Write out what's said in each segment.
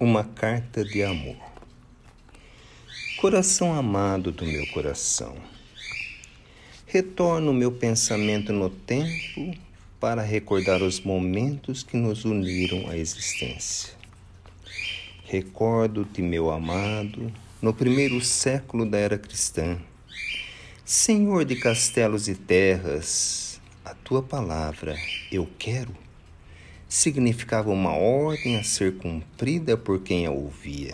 Uma carta de amor. Coração amado do meu coração, retorno meu pensamento no tempo para recordar os momentos que nos uniram à existência. Recordo-te, meu amado, no primeiro século da era cristã, Senhor de castelos e terras, a tua palavra eu quero significava uma ordem a ser cumprida por quem a ouvia.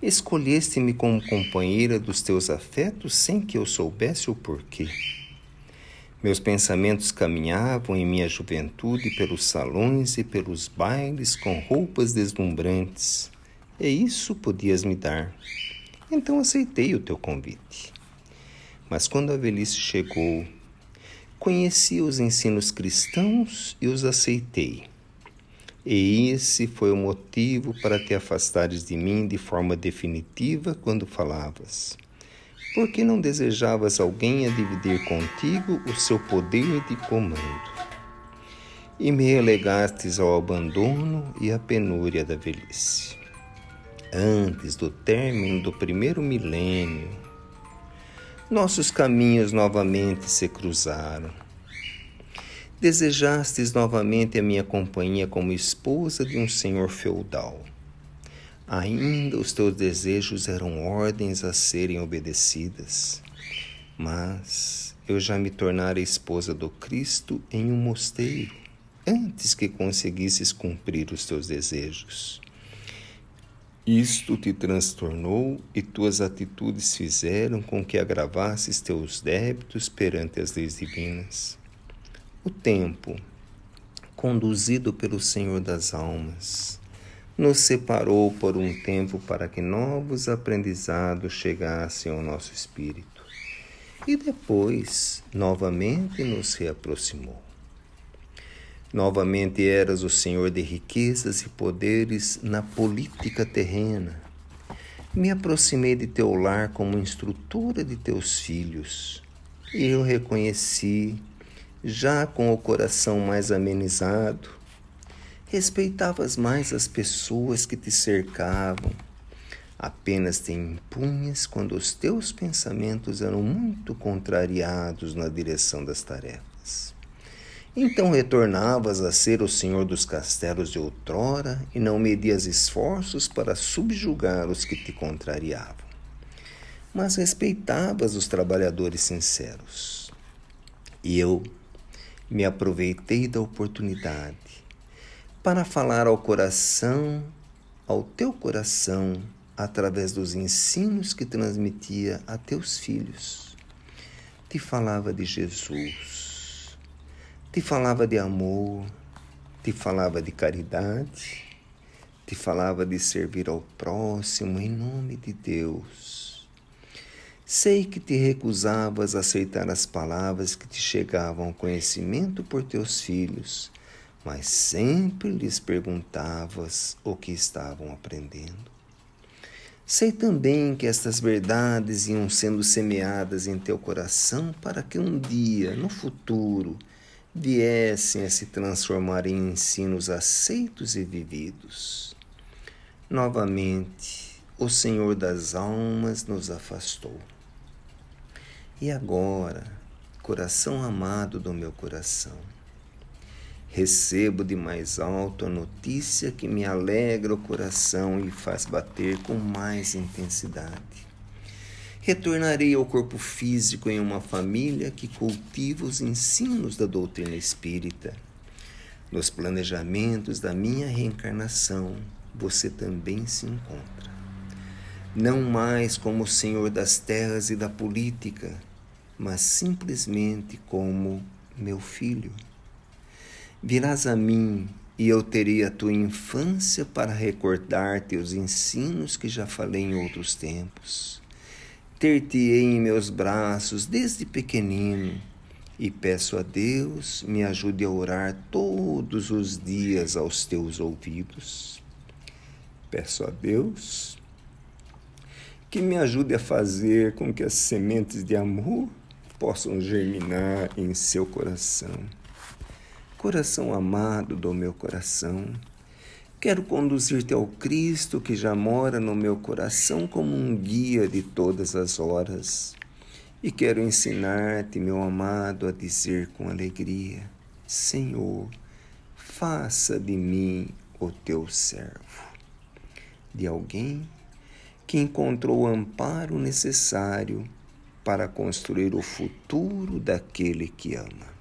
Escolheste-me como companheira dos teus afetos sem que eu soubesse o porquê. Meus pensamentos caminhavam em minha juventude pelos salões e pelos bailes com roupas deslumbrantes, e isso podias me dar. Então aceitei o teu convite. Mas quando a velhice chegou Conheci os ensinos cristãos e os aceitei. E esse foi o motivo para te afastares de mim de forma definitiva quando falavas. Porque não desejavas alguém a dividir contigo o seu poder de comando. E me relegastes ao abandono e à penúria da velhice. Antes do término do primeiro milênio, nossos caminhos novamente se cruzaram. Desejastes novamente a minha companhia como esposa de um senhor feudal. Ainda os teus desejos eram ordens a serem obedecidas, mas eu já me tornara esposa do Cristo em um mosteiro, antes que conseguisses cumprir os teus desejos. Isto te transtornou e tuas atitudes fizeram com que agravasses teus débitos perante as leis divinas. O tempo, conduzido pelo Senhor das almas, nos separou por um tempo para que novos aprendizados chegassem ao nosso espírito e depois novamente nos reaproximou. Novamente eras o senhor de riquezas e poderes na política terrena. Me aproximei de teu lar como instrutora de teus filhos, e eu reconheci, já com o coração mais amenizado, respeitavas mais as pessoas que te cercavam. Apenas te impunhas quando os teus pensamentos eram muito contrariados na direção das tarefas. Então retornavas a ser o senhor dos castelos de outrora e não medias esforços para subjugar os que te contrariavam. Mas respeitavas os trabalhadores sinceros. E eu me aproveitei da oportunidade para falar ao coração, ao teu coração, através dos ensinos que transmitia a teus filhos. Te falava de Jesus te falava de amor, te falava de caridade, te falava de servir ao próximo em nome de Deus. Sei que te recusavas a aceitar as palavras que te chegavam ao conhecimento por teus filhos, mas sempre lhes perguntavas o que estavam aprendendo. Sei também que estas verdades iam sendo semeadas em teu coração para que um dia, no futuro, viessem a se transformar em ensinos aceitos e vividos. Novamente, o Senhor das almas nos afastou. E agora, coração amado do meu coração, recebo de mais alto a notícia que me alegra o coração e faz bater com mais intensidade retornarei ao corpo físico em uma família que cultiva os ensinos da doutrina espírita. Nos planejamentos da minha reencarnação, você também se encontra. Não mais como senhor das terras e da política, mas simplesmente como meu filho. Virás a mim e eu terei a tua infância para recordar-te os ensinos que já falei em outros tempos ter-te-ei em meus braços desde pequenino e peço a Deus me ajude a orar todos os dias aos teus ouvidos. Peço a Deus que me ajude a fazer com que as sementes de amor possam germinar em seu coração. Coração amado do meu coração, Quero conduzir-te ao Cristo que já mora no meu coração como um guia de todas as horas. E quero ensinar-te, meu amado, a dizer com alegria: Senhor, faça de mim o teu servo. De alguém que encontrou o amparo necessário para construir o futuro daquele que ama.